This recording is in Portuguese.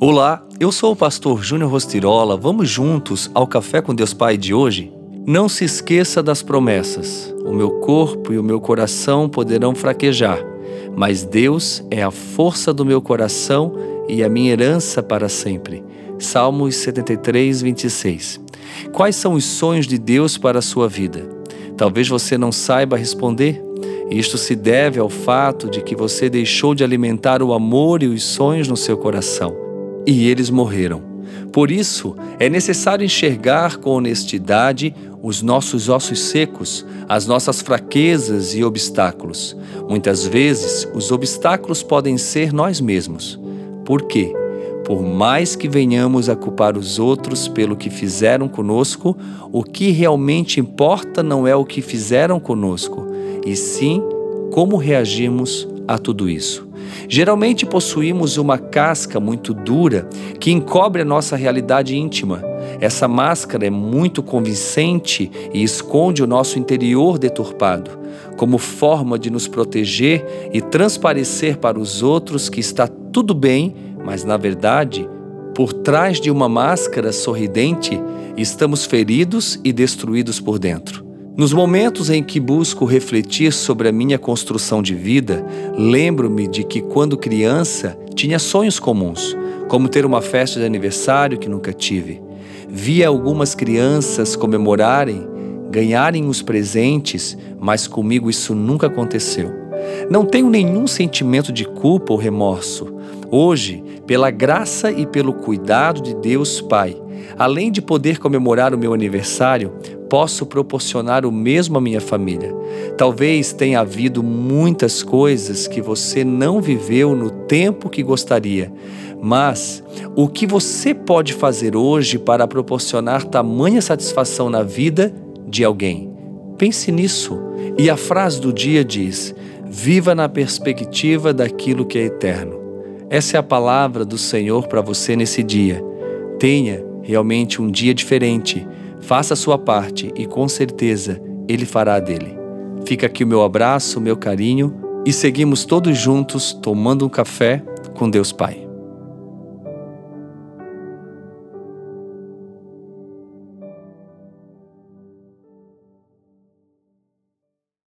Olá, eu sou o pastor Júnior Rostirola. Vamos juntos ao Café com Deus Pai de hoje? Não se esqueça das promessas. O meu corpo e o meu coração poderão fraquejar, mas Deus é a força do meu coração e a minha herança para sempre. Salmos 73, 26. Quais são os sonhos de Deus para a sua vida? Talvez você não saiba responder. Isto se deve ao fato de que você deixou de alimentar o amor e os sonhos no seu coração e eles morreram. Por isso, é necessário enxergar com honestidade os nossos ossos secos, as nossas fraquezas e obstáculos. Muitas vezes, os obstáculos podem ser nós mesmos. Por quê? Por mais que venhamos a culpar os outros pelo que fizeram conosco, o que realmente importa não é o que fizeram conosco, e sim como reagimos a tudo isso. Geralmente possuímos uma casca muito dura que encobre a nossa realidade íntima. Essa máscara é muito convincente e esconde o nosso interior deturpado, como forma de nos proteger e transparecer para os outros que está tudo bem, mas na verdade, por trás de uma máscara sorridente, estamos feridos e destruídos por dentro. Nos momentos em que busco refletir sobre a minha construção de vida, lembro-me de que quando criança tinha sonhos comuns, como ter uma festa de aniversário que nunca tive. Via algumas crianças comemorarem, ganharem os presentes, mas comigo isso nunca aconteceu. Não tenho nenhum sentimento de culpa ou remorso. Hoje, pela graça e pelo cuidado de Deus Pai, além de poder comemorar o meu aniversário, posso proporcionar o mesmo à minha família. Talvez tenha havido muitas coisas que você não viveu no tempo que gostaria, mas o que você pode fazer hoje para proporcionar tamanha satisfação na vida de alguém? Pense nisso. E a frase do dia diz: Viva na perspectiva daquilo que é eterno. Essa é a palavra do Senhor para você nesse dia. Tenha realmente um dia diferente Faça a sua parte e com certeza Ele fará dele. Fica aqui o meu abraço, o meu carinho e seguimos todos juntos tomando um café com Deus Pai.